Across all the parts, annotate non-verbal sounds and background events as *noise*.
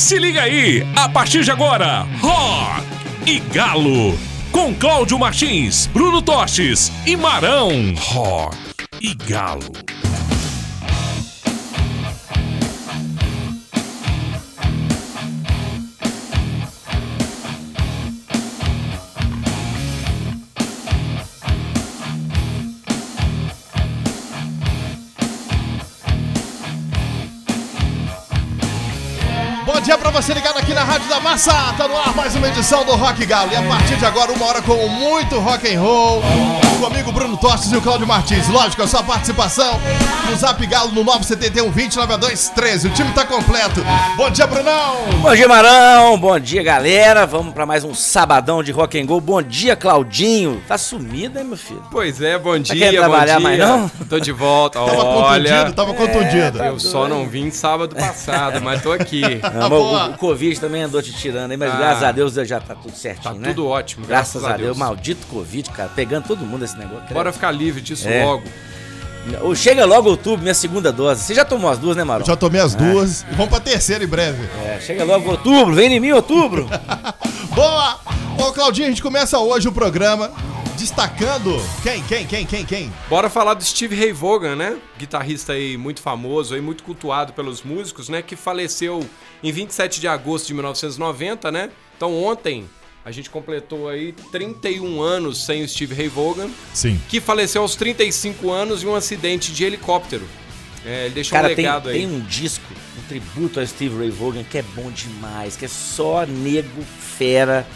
Se liga aí, a partir de agora, Rock e Galo. Com Cláudio Martins, Bruno Tostes e Marão. Rock e Galo. Pra você ligado aqui na Rádio da Massa. Tá no ar mais uma edição do Rock Galo. E a partir de agora, uma hora com muito rock and roll. Comigo, Bruno Tostes e o Cláudio Martins. Lógico, a sua participação no Zap Galo no 971 20 13. O time tá completo. Bom dia, Brunão. Bom dia, Marão. Bom dia, galera. Vamos pra mais um sabadão de rock and roll. Bom dia, Claudinho. Tá sumido, hein, meu filho? Pois é, bom dia, querendo bom trabalhar dia. mais não? Tô de volta. *laughs* Tava Olha, contundido, tava contundido. tá eu só não vim sábado passado, mas tô aqui. *laughs* Não, mas boa. o, o Covid também andou te tirando aí, mas Ah. graças a Deus já tá tudo certinho, Tá né? tudo ótimo, Graças, a Deus. Maldito Covid, cara. Pegando todo mundo esse negócio. Bora ficar livre disso É. logo. Chega logo outubro, minha segunda dose. Você já tomou as duas, né, Marão? Já tomei as duas. E vamos pra terceira em breve. É, chega logo outubro. Vem em mim, outubro. *laughs* Boa! Ô, Claudinho, a gente começa hoje o programa destacando quem, quem, quem, quem, quem? Bora falar do Steve Ray Vaughan, né? Guitarrista aí muito famoso, aí muito cultuado pelos músicos, né? Que faleceu em 27 de agosto de 1990, né? Então ontem a gente completou aí 31 anos sem o Steve Ray Vaughan, Sim. que faleceu aos 35 anos em um acidente de helicóptero. É, ele deixou Cara, um tem, legado aí. tem um disco, um tributo a Steve Ray Vaughan que é bom demais, que é só nego fera.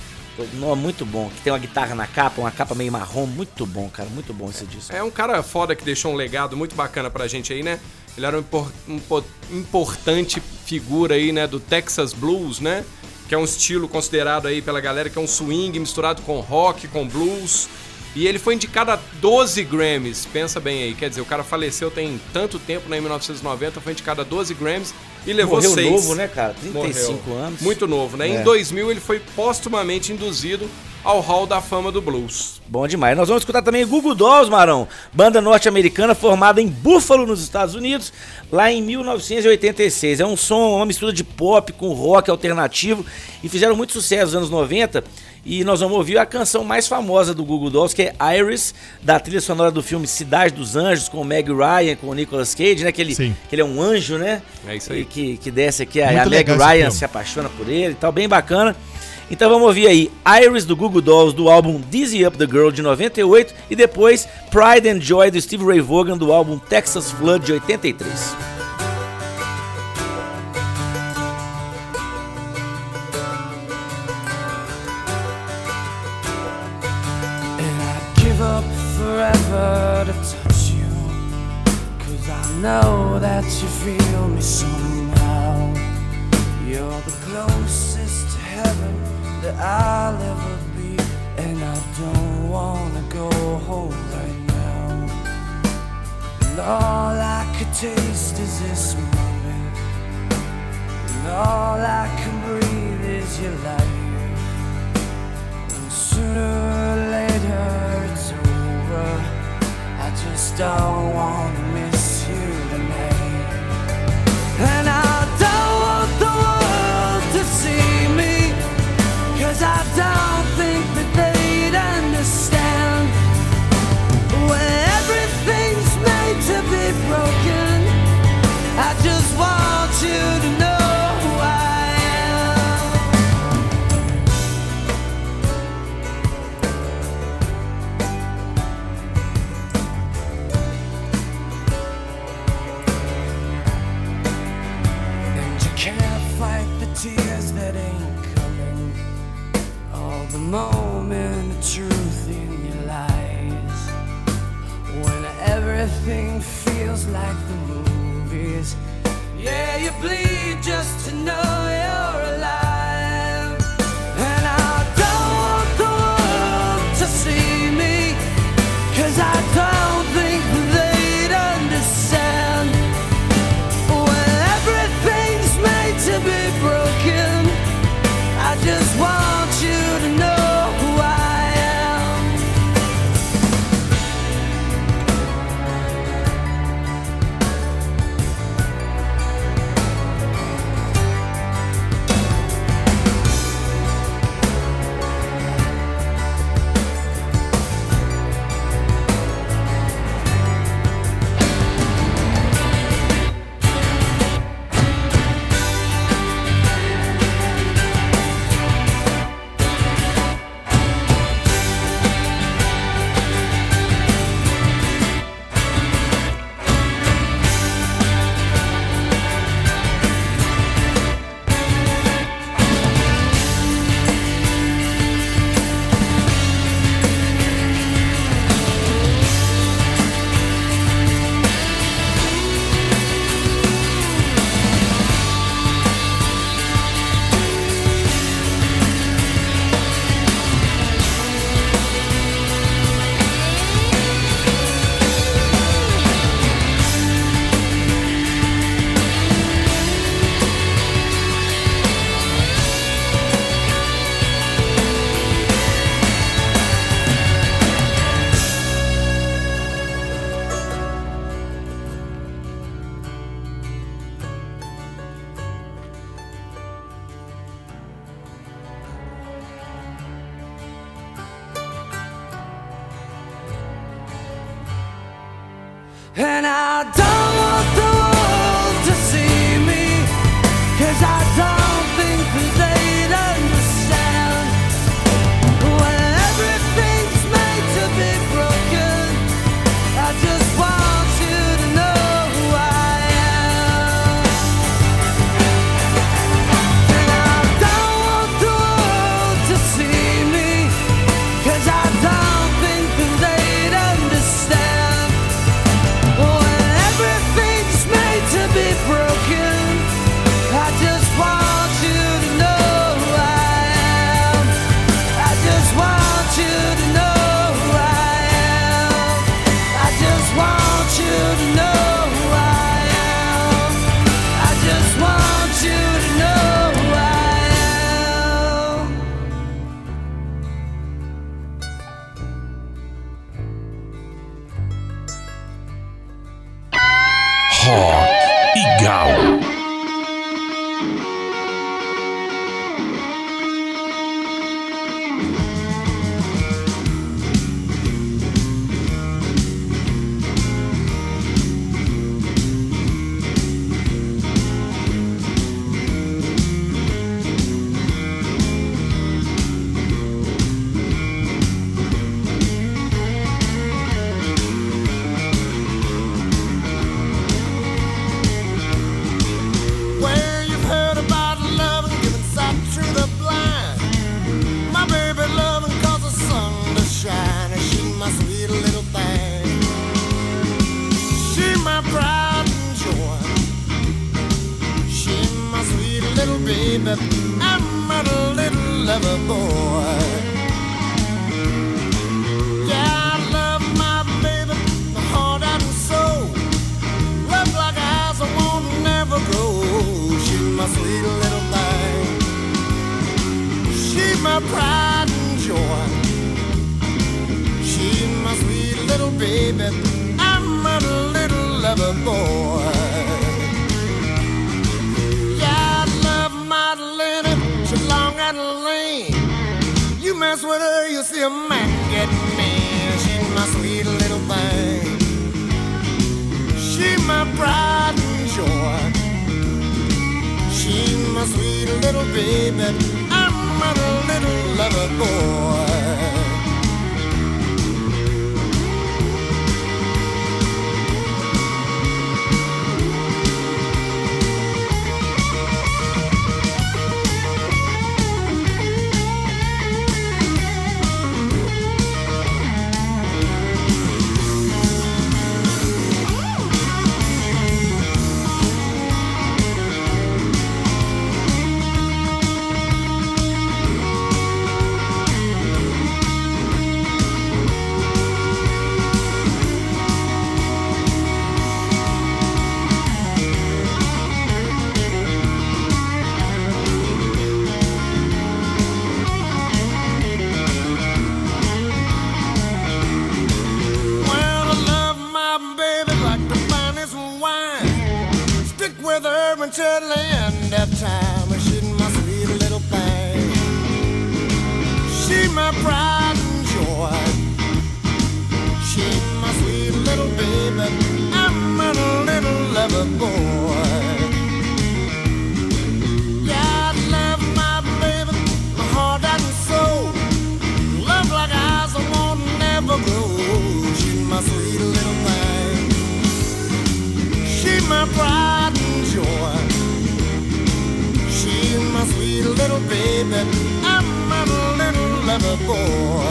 Não, muito bom. Que tem uma guitarra na capa, uma capa meio marrom. Muito bom, cara. Muito bom esse disco. É um cara foda que deixou um legado muito bacana pra gente aí, né? Ele era um, impor- um po- importante figura aí, né, do Texas Blues, né? Que é um estilo considerado aí pela galera que é um swing misturado com rock, com blues. E ele foi indicado a 12 Grammys, pensa bem aí. Quer dizer, o cara faleceu tem tanto tempo, né, em 1990, foi indicado a 12 Grammys e levou Morreu 6. novo, né, cara? 35 Morreu. anos. Muito novo, né? É. Em 2000 ele foi postumamente induzido ao Hall da Fama do Blues. Bom demais. Nós vamos escutar também o Google Dolls, Marão. Banda norte-americana formada em Buffalo, nos Estados Unidos, lá em 1986. É um som, uma mistura de pop com rock alternativo e fizeram muito sucesso nos anos 90. E nós vamos ouvir a canção mais famosa do Google Dolls, que é Iris, da trilha sonora do filme Cidade dos Anjos, com o Meg Ryan, com o Nicolas Cage, né? Que ele, Sim. que ele é um anjo, né? É isso aí. E que, que desce aqui, a, Muito a Meg legal esse Ryan se apaixona por ele e tal, bem bacana. Então vamos ouvir aí Iris do Google Dolls do álbum Dizzy Up the Girl de 98 e depois Pride and Joy do Steve Ray Vaughan do álbum Texas Flood de 83. And I'd give up forever to touch you. Cause I know that you feel me somehow. You're the closest to heaven that I'll ever be. And I don't wanna go home right now. And all I could taste is this moment. And all I can breathe is your life. And sooner or later it's over. I just don't wanna Mess with her, you see a man get mean. She's my sweet little thing. She my pride and joy. She my sweet little baby. I'm a little lover boy. Until of time. She's my sweet little thing. She my pride little baby. I'm a little lover boy.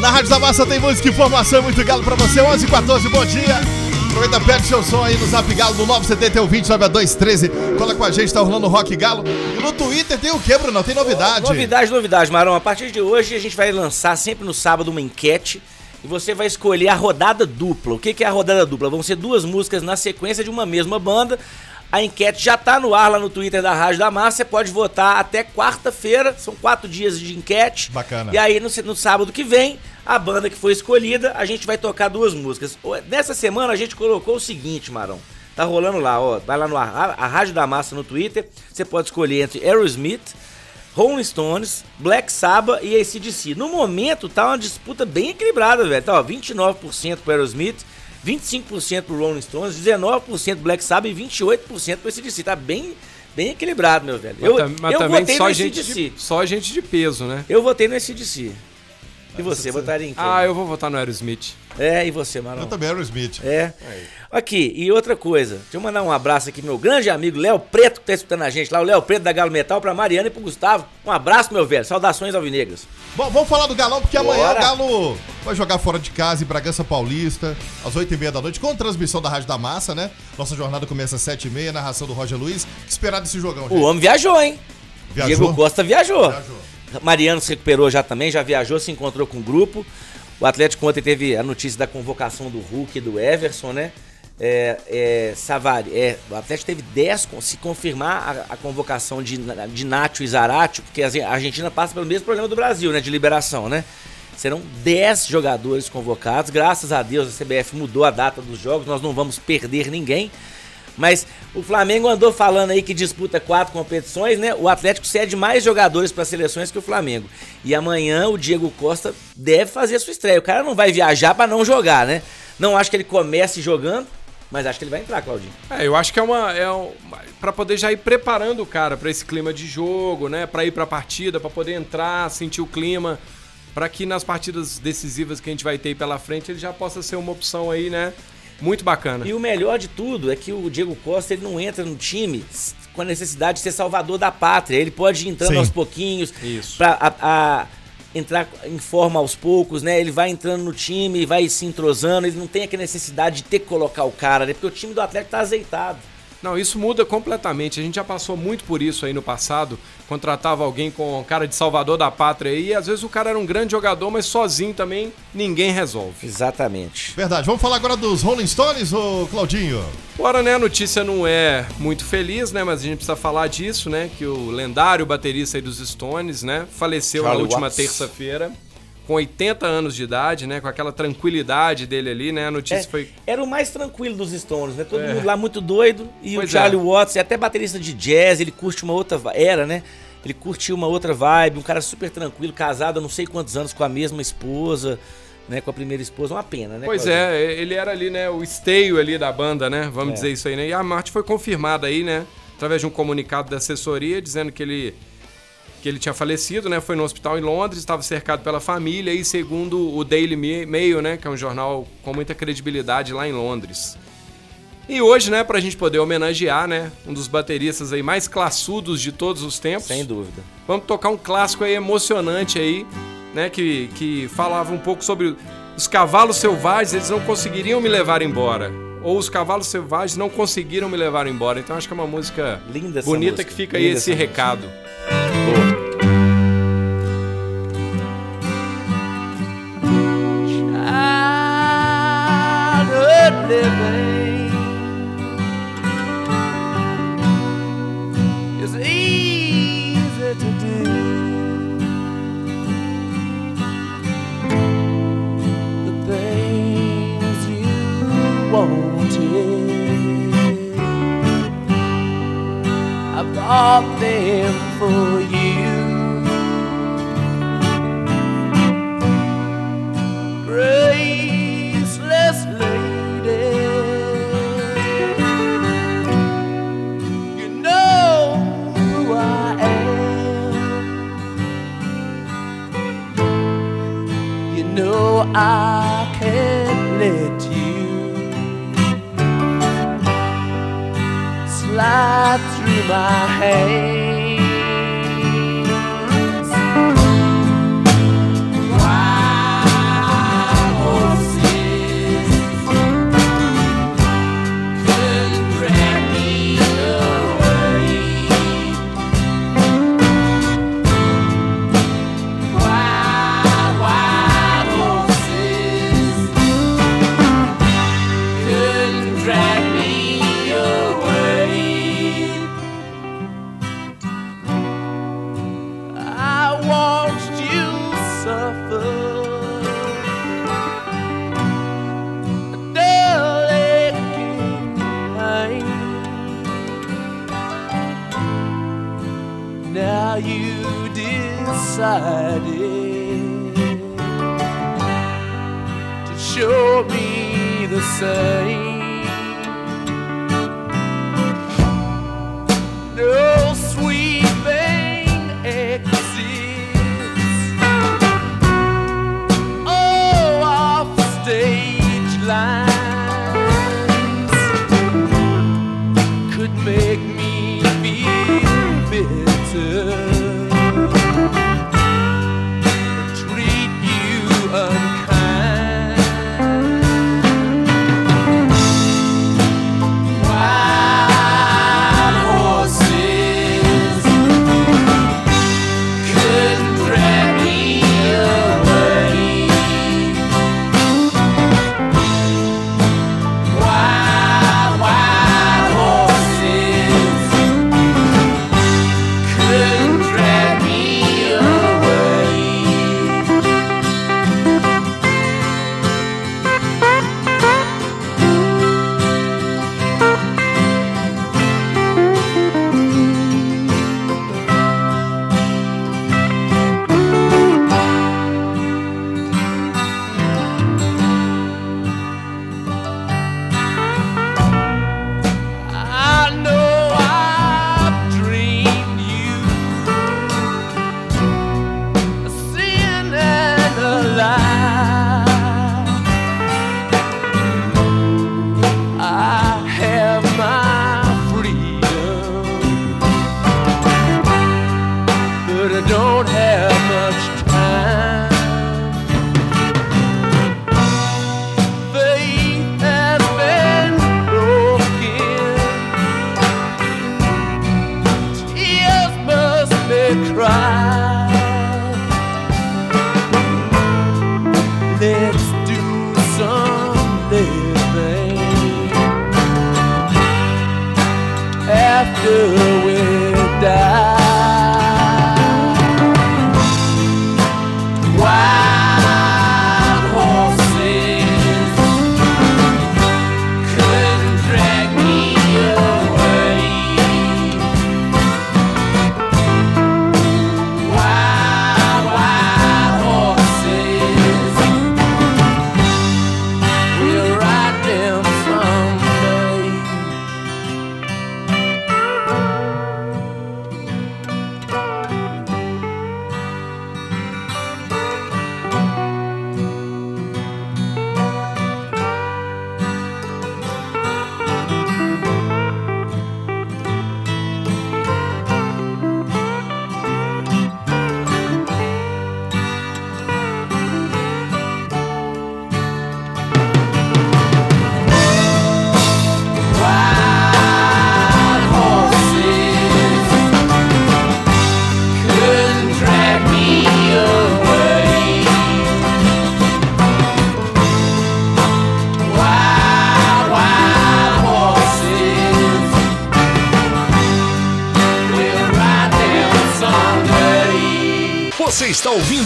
Na Rádio da Massa tem música e informação muito galo pra você. 11 14 bom dia. Aproveita, pede seu som aí no Zap Galo do 971 20 9213. Cola com a gente, tá rolando Rock Galo. E no Twitter tem o que, Bruno? Tem novidade. Novidade, novidade, Marão. A partir de hoje a gente vai lançar sempre no sábado uma enquete e você vai escolher a rodada dupla. O que que é a rodada dupla? Vão ser duas músicas na sequência de uma mesma banda. A enquete já tá no ar lá no Twitter da Rádio da Massa. Você pode votar até quarta-feira. São quatro dias de enquete. Bacana. E aí, no, no sábado que vem, a banda que foi escolhida, a gente vai tocar duas músicas. Nessa semana a gente colocou o seguinte, Marão. Tá rolando lá, ó. Vai lá no ar, a Rádio da Massa no Twitter. Você pode escolher entre Aerosmith, Rolling Stones, Black Sabbath e ACDC. No momento tá uma disputa bem equilibrada, velho. Tá, ó, 29% pro Aerosmith, 25% pro Rolling Stones, 19% pro Black Sabbath e 28% pro ACDC. Tá bem, bem equilibrado, meu velho. Eu, mas tam- mas eu também votei só no gente, de, só gente de peso, né? Eu votei no ACDC. E você, votaria em quem? Ah, eu vou votar no Aerosmith. É, e você, Marão? Eu também era o Smith. É. Aqui, e outra coisa, deixa eu mandar um abraço aqui pro meu grande amigo Léo Preto, que tá escutando a gente lá, o Léo Preto da Galo Metal, pra Mariana e pro Gustavo. Um abraço, meu velho. Saudações alvinegras. Bom, vamos falar do Galão, porque amanhã Bora. o Galo vai jogar fora de casa em Bragança Paulista, às 8h30 da noite, com transmissão da Rádio da Massa, né? Nossa jornada começa às 7h30, narração do Roger Luiz. O que esperar desse jogão, O gente? homem viajou, hein? Viajou? Diego Costa viajou. Viajou. Mariano se recuperou já também, já viajou, se encontrou com o grupo. O Atlético ontem teve a notícia da convocação do Hulk e do Everson, né? É, é, Savari, é, o Atlético teve 10, con- se confirmar a, a convocação de, de Nacho e Zaratio, porque a Argentina passa pelo mesmo problema do Brasil, né? De liberação, né? Serão 10 jogadores convocados. Graças a Deus a CBF mudou a data dos jogos, nós não vamos perder ninguém. Mas o Flamengo andou falando aí que disputa quatro competições, né? O Atlético cede mais jogadores para seleções que o Flamengo. E amanhã o Diego Costa deve fazer a sua estreia. O cara não vai viajar para não jogar, né? Não acho que ele comece jogando, mas acho que ele vai entrar, Claudinho. É, eu acho que é uma. É pra poder já ir preparando o cara pra esse clima de jogo, né? Pra ir pra partida, pra poder entrar, sentir o clima. Pra que nas partidas decisivas que a gente vai ter pela frente ele já possa ser uma opção aí, né? Muito bacana. E o melhor de tudo é que o Diego Costa ele não entra no time com a necessidade de ser salvador da pátria. Ele pode ir entrando Sim. aos pouquinhos, Isso. pra a- a- entrar em forma aos poucos, né? Ele vai entrando no time, vai se entrosando, ele não tem aquela necessidade de ter que colocar o cara, né? Porque o time do Atlético tá azeitado. Não, isso muda completamente. A gente já passou muito por isso aí no passado. Contratava alguém com cara de salvador da pátria aí, e às vezes o cara era um grande jogador, mas sozinho também ninguém resolve. Exatamente. Verdade. Vamos falar agora dos Rolling Stones, ô Claudinho? Agora, né, a notícia não é muito feliz, né, mas a gente precisa falar disso, né, que o lendário baterista aí dos Stones, né, faleceu Charlie na última terça-feira, com 80 anos de idade, né, com aquela tranquilidade dele ali, né, a notícia É, foi... Era o mais tranquilo dos Stones, né? Todo É. mundo lá muito doido. E Pois o Charlie é. Watts é até baterista de jazz, ele curte uma outra. Era, né? Ele curtiu uma outra vibe, um cara super tranquilo, casado há não sei quantos anos com a mesma esposa, né? Com a primeira esposa. Uma pena, né? Pois Claudinho? é, ele era ali, né, o esteio ali da banda, né, vamos É. dizer isso aí, né, e a morte foi confirmada aí, né, através de um comunicado da assessoria, dizendo que ele que ele tinha falecido, né? Foi no hospital em Londres, estava cercado pela família e segundo o Daily Ma- Mail, né, que é um jornal com muita credibilidade lá em Londres. E hoje, né, pra gente poder homenagear, né, um dos bateristas aí mais classudos de todos os tempos. Sem dúvida. Vamos tocar um clássico aí emocionante aí, né, que que falava um pouco sobre os cavalos selvagens, eles não conseguiriam me levar embora. Ou os cavalos selvagens não conseguiram me levar embora. Então acho que é uma música Linda bonita música, que fica aí linda esse essa música. Boa. childhood living is easy to do. The things you wanted, I bought them for you. graceless lady. You know who I am. You know I can't let you slide through my hands.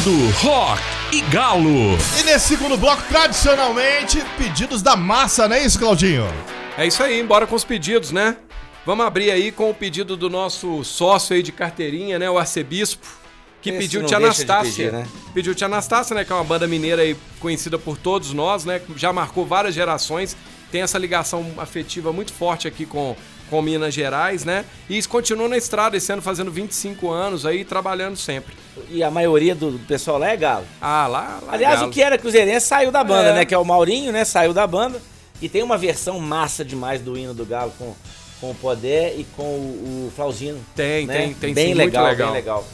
Ouvindo Rock e Galo. E nesse segundo bloco, tradicionalmente, pedidos da massa, não é isso, Claudinho? É isso aí, embora com os pedidos, né? Vamos abrir aí com o pedido do nosso sócio aí de carteirinha, né? O arcebispo, que Esse pediu Tia de Anastácia. pedir, né? Pediu Tia Anastácia, né? Que é uma banda mineira aí conhecida por todos nós, né? Já marcou várias gerações, tem essa ligação afetiva muito forte aqui com, com Minas Gerais, né? E isso continua na estrada, esse ano fazendo 25 anos aí, trabalhando sempre. E a maioria do pessoal lá é galo. Ah, lá, lá Aliás, Galo. o que era cruzeirense saiu da banda, É. né? Que é o Maurinho, né? Saiu da banda. E tem uma versão massa demais do hino do Galo com, com o Podé e com o, o Flauzino. Tem, né? tem, tem bem sim, legal, muito legal. bem legal.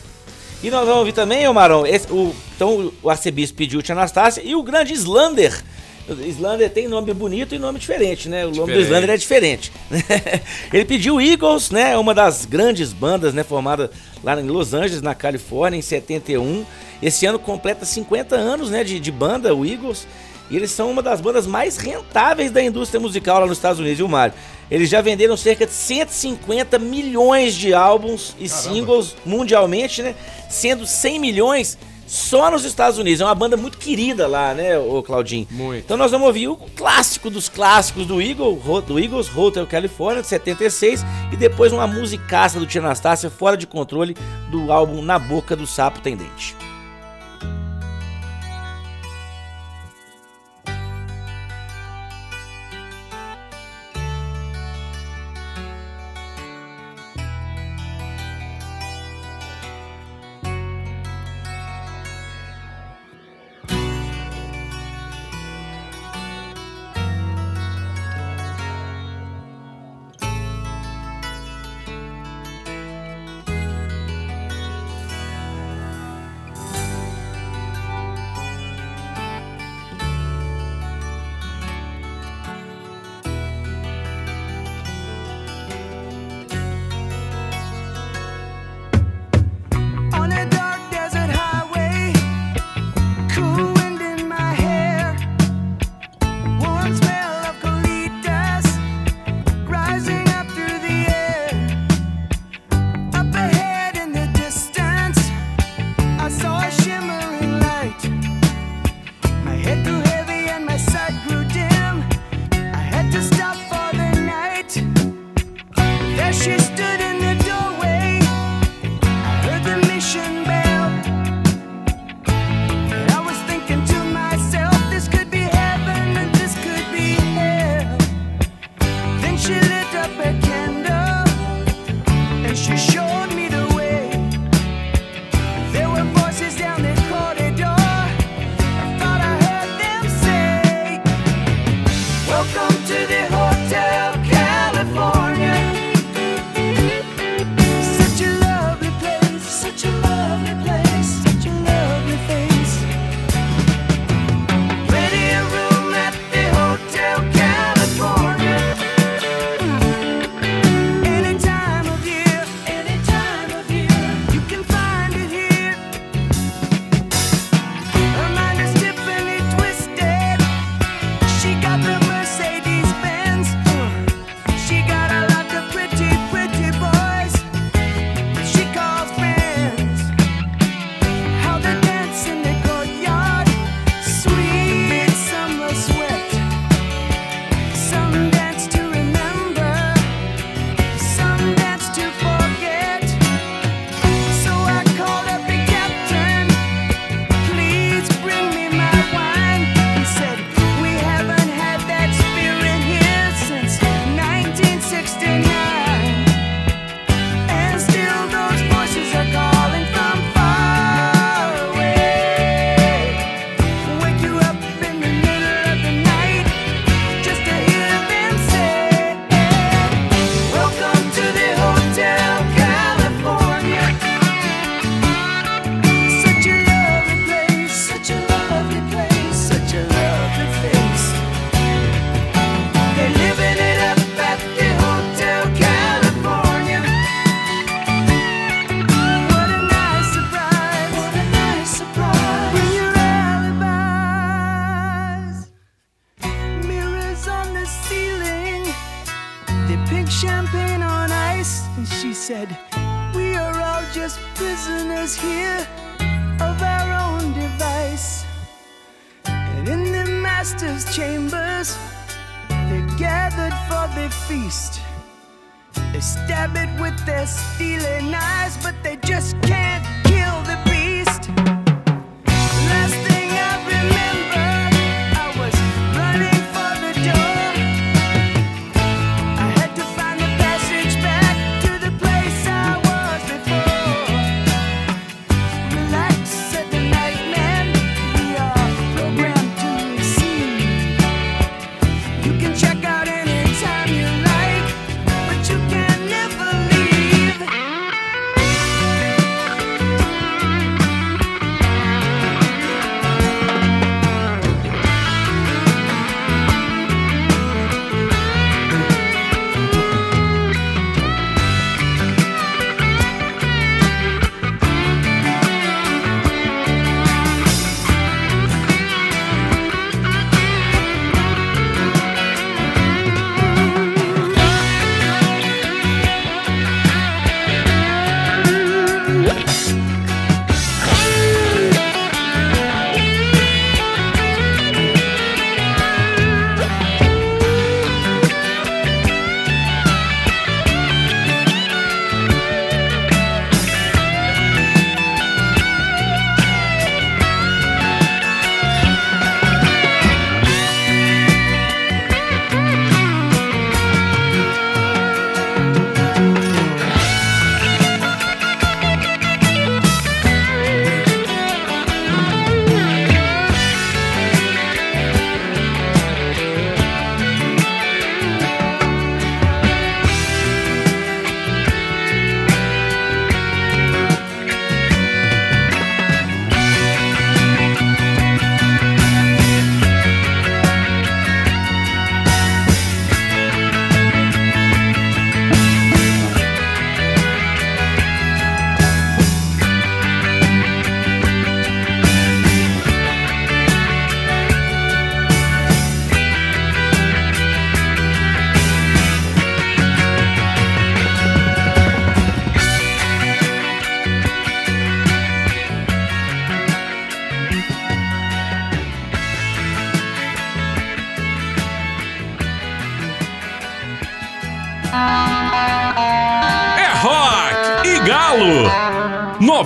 E nós vamos ouvir também, ô Marão, esse- o, então o arcebispo pediu o Tia Anastácia e o grande Slander. Slander tem nome bonito e nome diferente, né? O nome do Diferente. Slander é diferente. *laughs* Ele pediu Eagles, né? Uma das grandes bandas, né? Formada lá em Los Angeles, na Califórnia, em 71. Esse ano completa 50 anos, né? De, de banda, o Eagles. E eles são uma das bandas mais rentáveis da indústria musical lá nos Estados Unidos, viu, Mário? Eles já venderam cerca de 150 milhões de álbuns e singles mundialmente, né? Sendo 100 milhões só nos Estados Unidos. É uma banda muito querida lá, né, o Claudinho? Muito. Então nós vamos ouvir o clássico dos clássicos do, Eagle, do Eagles, Hotel California, de 76, e depois uma musicaça do Tia Anastácia, Fora de Controle, do álbum Na Boca do Sapo Tem Dente.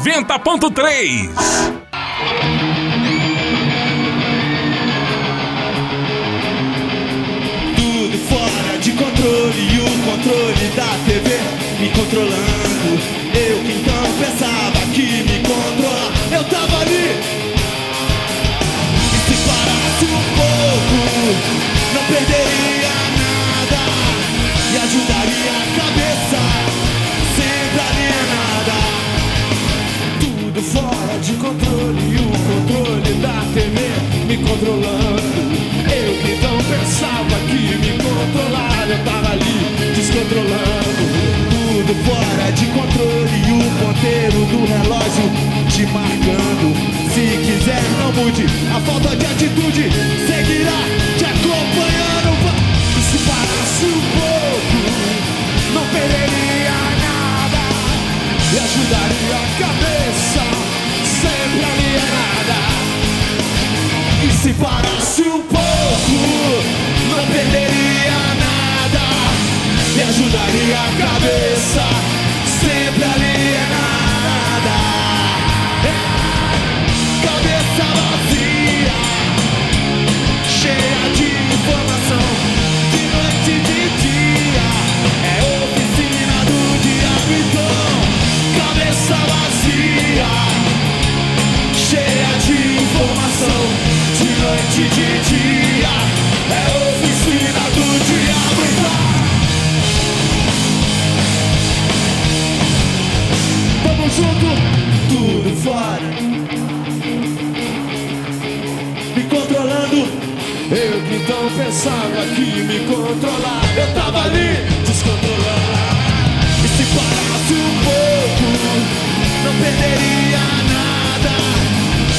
90.3. controlando. Eu que não pensava que me controlar, eu tava ali descontrolando. Tudo fora de controle e o ponteiro do relógio te marcando. Se quiser, não mude, a falta de atitude seguirá te acompanhando. Se parasse um pouco, não perderia nada e ajudaria a cabeça sempre alienada. Se parasse um pouco, não perderia nada e ajudaria a cabeça sempre alienada. Cabeça vazia, cheia de informação, de noite e de dia. É oficina do diabo, então. Cabeça vazia, noite de dia. É oficina do diabo, então. Vamos junto, tudo fora. Me controlando. Eu que então pensava que me controlar. Eu tava ali, descontrolando. E se parasse um pouco, não perderia nada.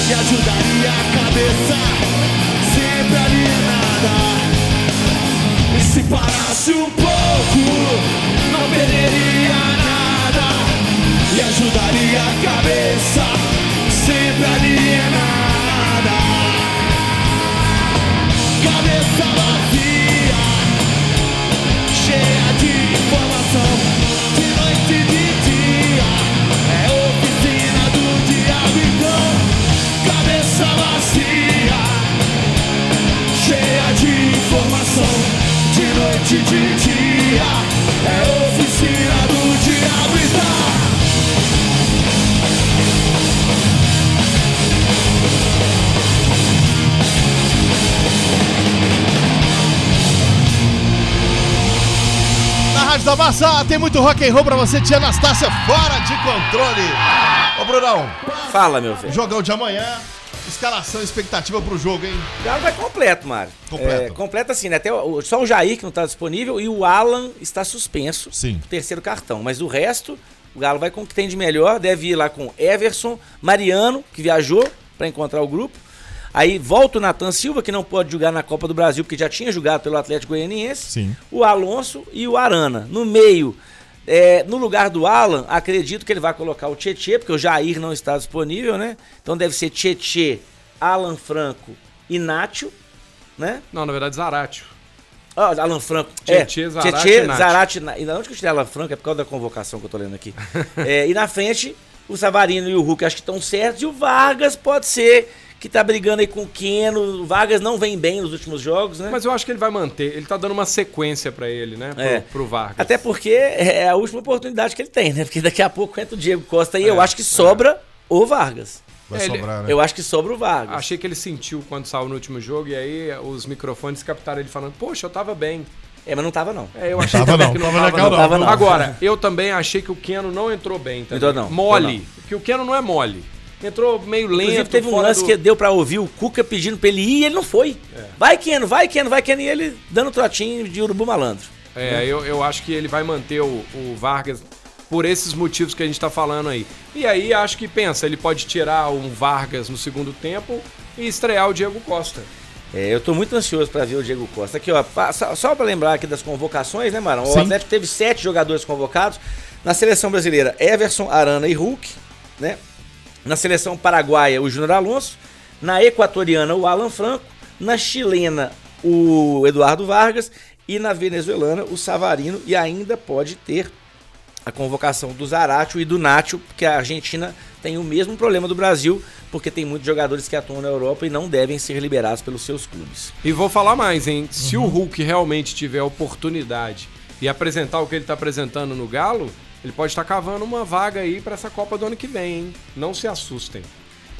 E ajudaria a cabeça, sempre alienada. E se parasse um pouco, não perderia nada e ajudaria a cabeça sempre alienada. Cabeça vazia, cheia de informação, de noite e de dia. É oficina do diabo, então. Cabeça vazia, noite de dia. É oficina do diabo, então. Na Rádio da Massa tem muito rock and roll pra você, tia Anastácia, fora de controle. Ô, Brunão, Fala, meu velho. jogão de amanhã, escalação, expectativa pro jogo, hein? O Galo vai completo, Mário. Completo. É, completo assim, né? Até o- só o Jair que não tá disponível e o Alan está suspenso. Sim. Terceiro cartão. Mas o resto, o Galo vai com o que tem de melhor. Deve ir lá com Everson, Mariano, que viajou para encontrar o grupo. Aí volta o Natan Silva, que não pode jogar na Copa do Brasil, porque já tinha jogado pelo Atlético Goianiense. Sim. O Alonso e o Arana. No meio, é, no lugar do Alan, acredito que ele vai colocar o Tietê, porque o Jair não está disponível, né? Então deve ser Tietê, Alan Franco e Nacho, né? Não, na verdade, Zaratio. Ó, Alan Franco. Tietê, é, Zarate Tietê, e. Zarate, e da onde que eu tirei Alan Franco? É por causa da convocação que eu tô lendo aqui. *laughs* É, e na frente, o Savarino e o Hulk acho que estão certos. E o Vargas pode ser que tá brigando aí com o Keno. O Vargas não vem bem nos últimos jogos, né? Mas eu acho que ele vai manter. Ele tá dando uma sequência pra ele, né? Pro, É. pro Vargas. Até porque é a última oportunidade que ele tem, né? Porque daqui a pouco entra o Diego Costa e eu É, acho que sobra o Vargas. Vai É, ele- sobrar, né? Eu acho que sobra o Vargas. Achei que ele sentiu quando saiu no último jogo e aí os microfones captaram ele falando: Poxa, eu tava bem. É, mas não tava não. É, eu achei Tava também não, que não tava tava, não. não. Tava não. Agora, eu também achei que o Keno não entrou bem também. Entrou não, Mole. entrou Porque o Keno não é mole. Entrou meio lento. Inclusive teve um lance do- que deu pra ouvir o Cuca pedindo pra ele ir e ele não foi. Vai, Keno, vai, Keno, vai, Keno. E ele dando trotinho de urubu malandro. É, eu, eu acho que ele vai manter o, o Vargas por esses motivos que a gente tá falando aí. E aí acho que pensa, ele pode tirar um Vargas no segundo tempo e estrear o Diego Costa. É, eu tô muito ansioso pra ver o Diego Costa. Aqui, ó, só, só pra lembrar aqui das convocações, né, Marão? O Sim. Atlético teve sete jogadores convocados. Na seleção brasileira, Everson, Arana e Hulk, né? Na seleção paraguaia, o Júnior Alonso. Na equatoriana, o Alan Franco. Na chilena, o Eduardo Vargas. E na venezuelana, o Savarino e ainda pode ter a convocação do Zaratio e do Nacho, porque a Argentina tem o mesmo problema do Brasil, porque tem muitos jogadores que atuam na Europa e não devem ser liberados pelos seus clubes. E vou falar mais, hein? Se o Hulk realmente tiver oportunidade e apresentar o que ele tá apresentando no Galo, ele pode estar cavando uma vaga aí pra essa Copa do ano que vem, hein? Não se assustem.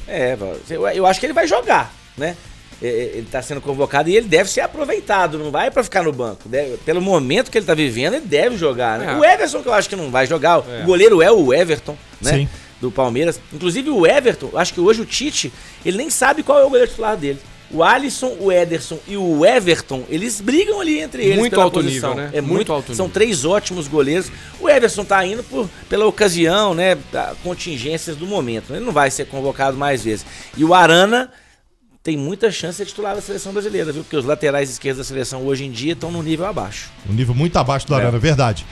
É, eu, eu acho que ele vai jogar, né? É, é, Ele está sendo convocado e ele deve ser aproveitado, não vai para ficar no banco. Deve- pelo momento que ele está vivendo, ele deve jogar. Né? É. O Everson, que eu acho que não vai jogar, É. o goleiro é o Everton, né? Sim. Do Palmeiras. Inclusive o Everton, acho que hoje o Tite, ele nem sabe qual é o goleiro titular dele. O Alisson, o Ederson e o Everton, eles brigam ali entre eles. Muito pela alto posição. nível, né? É Muito muito, alto São nível. três ótimos goleiros. O Everson tá indo por, pela ocasião, né? Contingências do momento. Ele não vai ser convocado mais vezes. E o Arana tem muita chance de ser titular da seleção brasileira, viu? Porque os laterais esquerdos da seleção hoje em dia estão no nível abaixo. Um nível muito abaixo do Arana, verdade.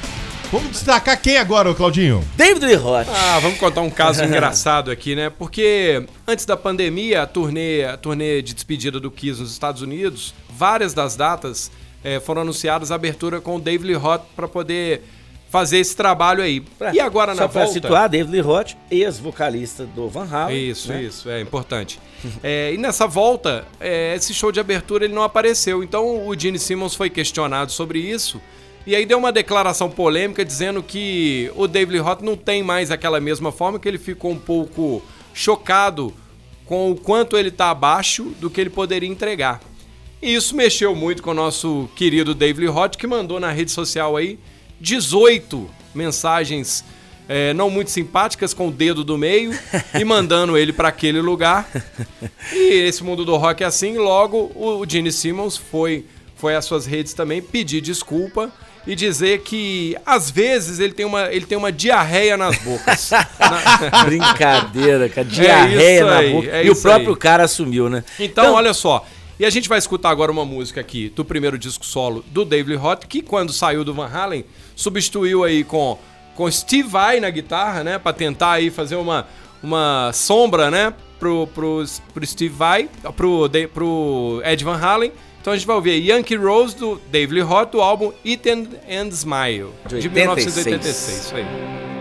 Vamos destacar quem agora, Claudinho? David Lee Roth. Ah, vamos contar um caso *laughs* engraçado aqui, né? Porque antes da pandemia, a turnê, a turnê de despedida do Kiss nos Estados Unidos, várias das datas eh, foram anunciadas a abertura com o David Lee Roth para poder fazer esse trabalho aí. Pra- E agora Só na pra volta... situar, David Lee Roth, ex-vocalista do Van Halen. Isso, né? isso, é importante. É, *laughs* e nessa volta, é, esse show de abertura ele não apareceu. Então o Gene Simmons foi questionado sobre isso. E aí deu uma declaração polêmica dizendo que o David Roth não tem mais aquela mesma forma, que ele ficou um pouco chocado com o quanto ele está abaixo do que ele poderia entregar. E isso mexeu muito com o nosso querido David Roth, que mandou na rede social aí 18 mensagens é, não muito simpáticas com o dedo do meio e *laughs* mandando ele para aquele lugar. E esse mundo do rock é assim, logo o, o Gene Simmons foi, foi às suas redes também pedir desculpa e dizer que às vezes ele tem uma, ele tem uma diarreia nas bocas. Na- *laughs* Brincadeira, cara. Diarreia isso na aí, boca. é e o próprio aí. cara assumiu, né? Então, olha só. E a gente vai escutar agora uma música aqui do primeiro disco solo do David Roth, que quando saiu do Van Halen, substituiu aí com, com Steve Vai na guitarra, né? Pra tentar aí fazer uma, uma sombra, né? Pro, pro, pro Steve Vai, pro, pro Ed Van Halen. Então a gente vai ouvir Yankee Rose do David Lee Roth, do álbum Eat and, and Smile, De de 86. 1986. Isso aí.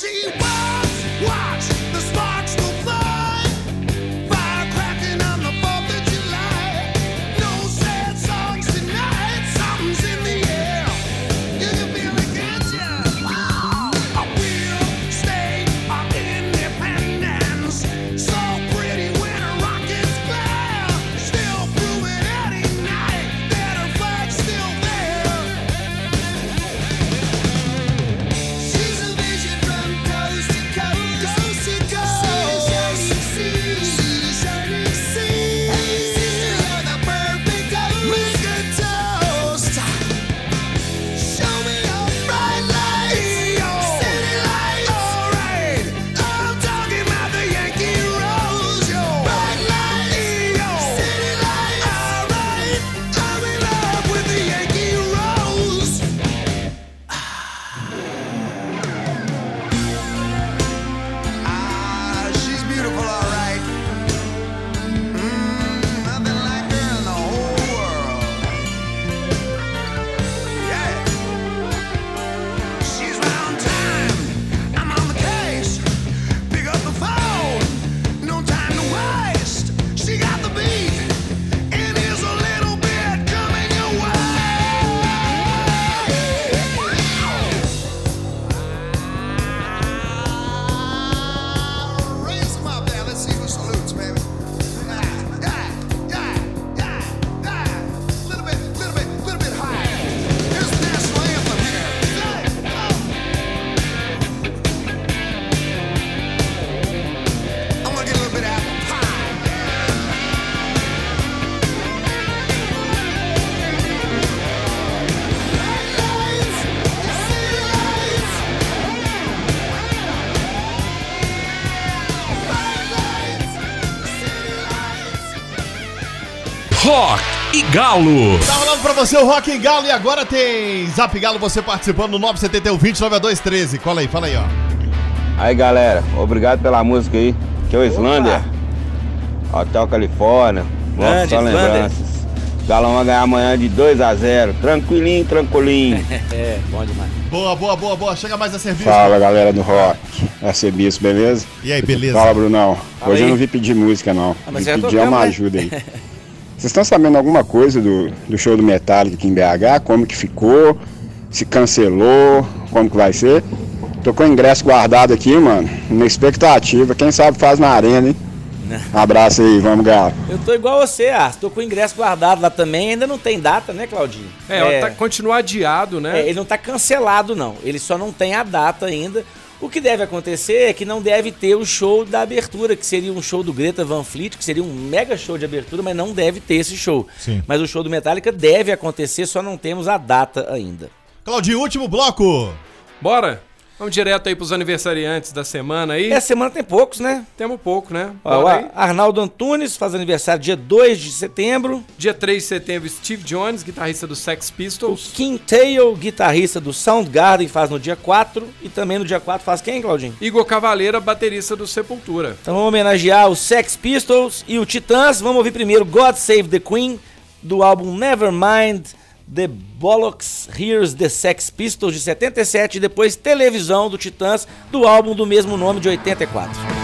she was watched. Rock e Galo. Tá rolando pra você o Rock em Galo e agora tem Zap Galo, você participando no 971 20 9213. Cola aí, fala aí, ó. Aí galera, obrigado pela música aí. Que é o Islândia. Hotel Califórnia. Grande, só lembranças. Galão vai ganhar amanhã de 2 a 0 Tranquilinho, tranquilinho. *laughs* É, bom demais. Boa, boa, boa, boa. Chega mais a serviço. Fala galera do rock, Arcebiço, beleza? E aí, beleza? Fala Brunão, Fala hoje aí. eu não vim pedir música não, Ah, mas vim pedir uma né? ajuda aí. *laughs* Vocês estão sabendo alguma coisa do, do show do Metallica aqui em BH? Como que ficou? Se cancelou? Como que vai ser? Tô com o ingresso guardado aqui, mano, na expectativa, quem sabe faz na arena, hein? *laughs* Abraço aí, vamos galo. Eu tô igual você, Arthur. Tô com o ingresso guardado lá também. Ainda não tem data, né, Claudinho? É, Tá, continua adiado, né? É, ele não tá cancelado, não. Ele só não tem a data ainda. O que deve acontecer é que não deve ter o show da abertura, que seria um show do Greta Van Fleet, que seria um mega show de abertura, mas não deve ter esse show. Sim. Mas o show do Metallica deve acontecer, só não temos a data ainda. Claudinho, último bloco. Bora? Vamos direto aí pros aniversariantes da semana aí. Essa semana tem poucos, né? Temos pouco, né? Ó, o. Arnaldo Antunes faz aniversário dia 2 de setembro. Dia 3 de setembro, Steve Jones, guitarrista do Sex O Pistols. Kim Tail, guitarrista do Soundgarden, faz no dia 4. E também no dia 4 faz quem, Claudinho? Igor Cavaleira, baterista do Sepultura. Então vamos homenagear os Sex Pistols e o Titãs. Vamos ouvir primeiro God Save the Queen, do álbum Nevermind The Bollocks Here's the Sex Pistols de 77 e depois Televisão do Titãs, do álbum do mesmo nome de 84.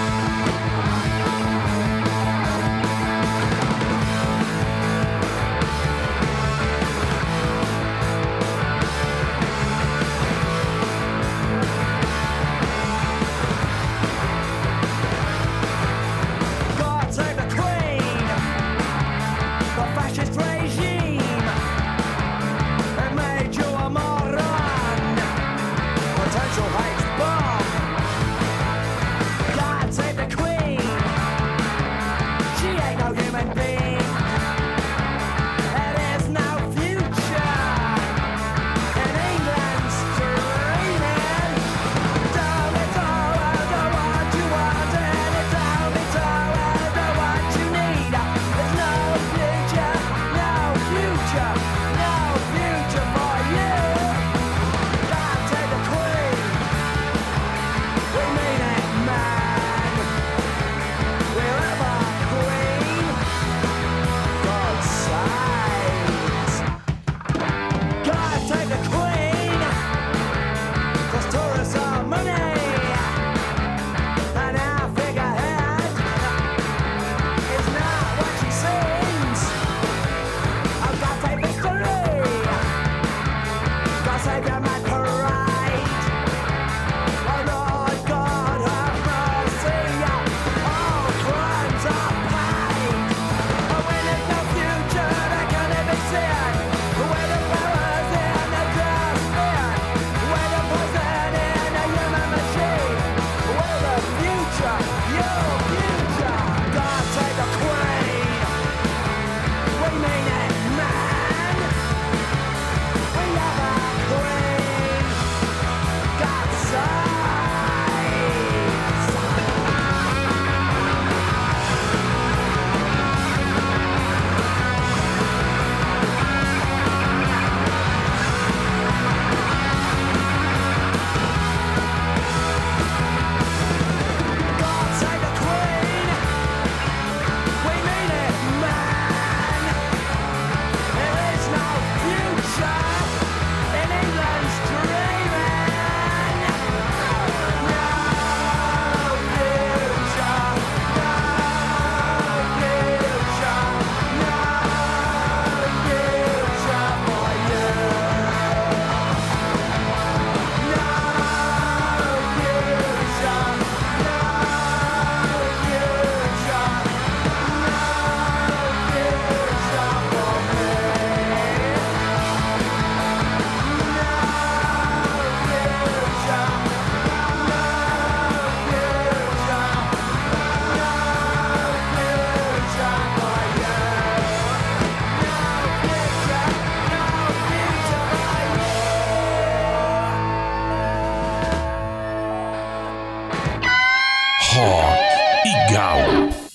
Rock e Galo.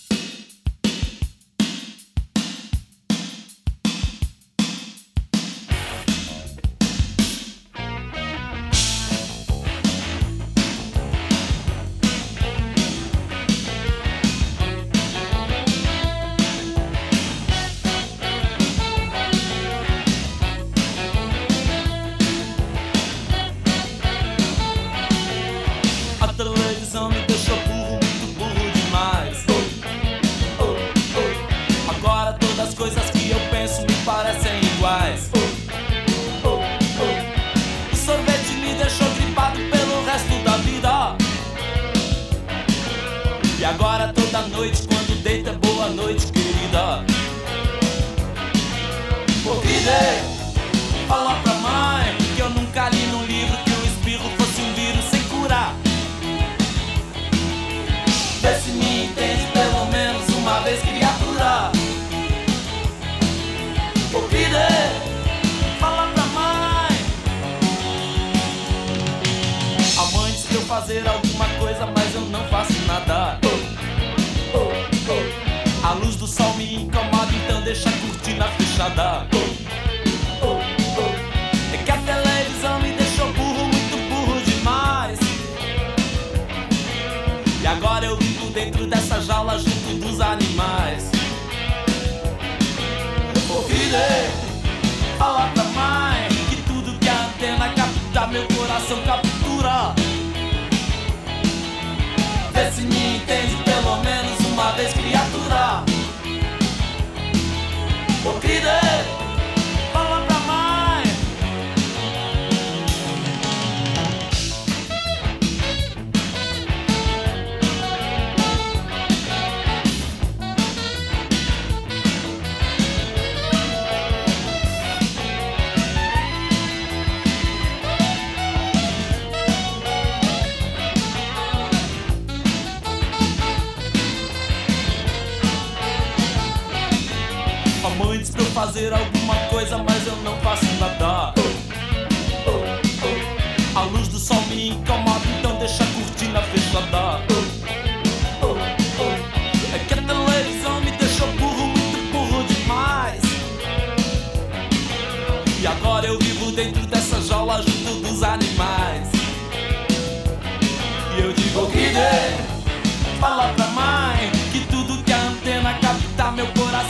Vê se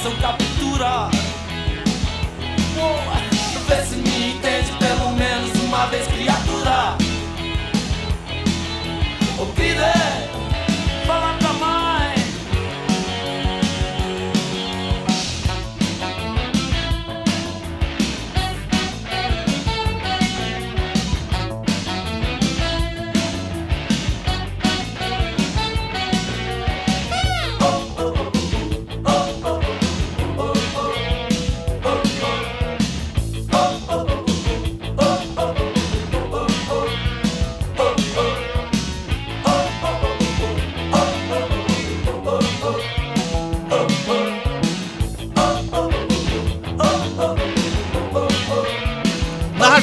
meu coração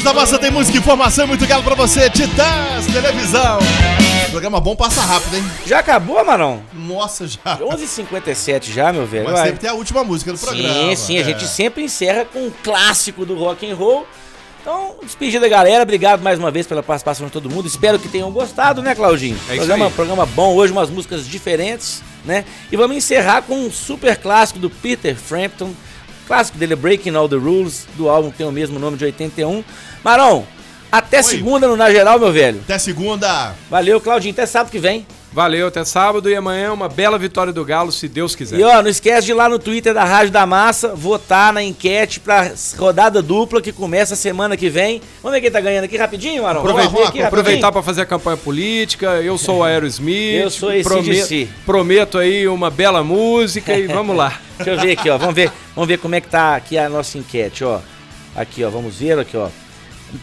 da Massa tem música e informação muito galo pra você. Titãs, televisão. Programa bom passa rápido, hein? Já acabou, Marão? Nossa, já. 11h57 já, meu velho. Mas Vai. sempre tem a última música do programa. Sim, sim, a é. gente sempre encerra com um clássico do rock and roll. Então, despedida da galera, obrigado mais uma vez pela participação de todo mundo. Espero que tenham gostado, né, Claudinho? É isso programa, aí. programa bom hoje, umas músicas diferentes, né? E vamos encerrar com um super clássico do Peter Frampton, clássico dele, Breaking All the Rules, do álbum que tem o mesmo nome de 81. Marão, até segunda no Na Geral, meu velho. Até segunda. Valeu, Claudinho, até sábado que vem. Valeu, até sábado e amanhã uma bela vitória do Galo, se Deus quiser. E ó, não esquece de ir lá no Twitter da Rádio da Massa votar na enquete pra rodada dupla que começa semana que vem. Vamos ver quem tá ganhando aqui rapidinho? Vamos Aproveitar, aqui aproveitar para fazer a campanha política. Eu sou o Aerosmith. Eu sou esse prometo, prometo aí uma bela música e vamos lá. *laughs* Deixa eu ver aqui, ó. Vamos ver, vamos ver como é que tá aqui a nossa enquete, ó. Aqui, ó. Vamos ver aqui, ó.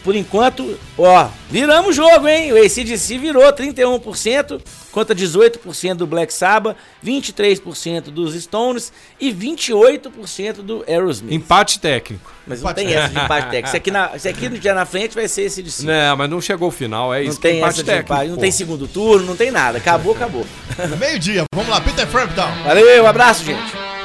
Por enquanto, ó, viramos o jogo, hein? O ACDC virou 31% contra 18% do Black Sabbath, 23% dos Stones e 28% do Aerosmith. Empate técnico. Mas não tem essa de empate técnico. Se aqui, na, se aqui no dia na frente vai ser esse de cima. Não, mas não chegou ao final, é Não isso. tem empate essa de técnico. empate, não tem segundo turno, não tem nada. Acabou, acabou. Meio-dia. Vamos lá, Peter Frampton. Valeu, um abraço, gente.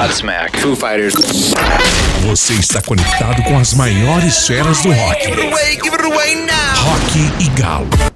Godsmack. Foo Fighters. Você está conectado com as maiores feras do rock. Give it away now. Rock e Galo.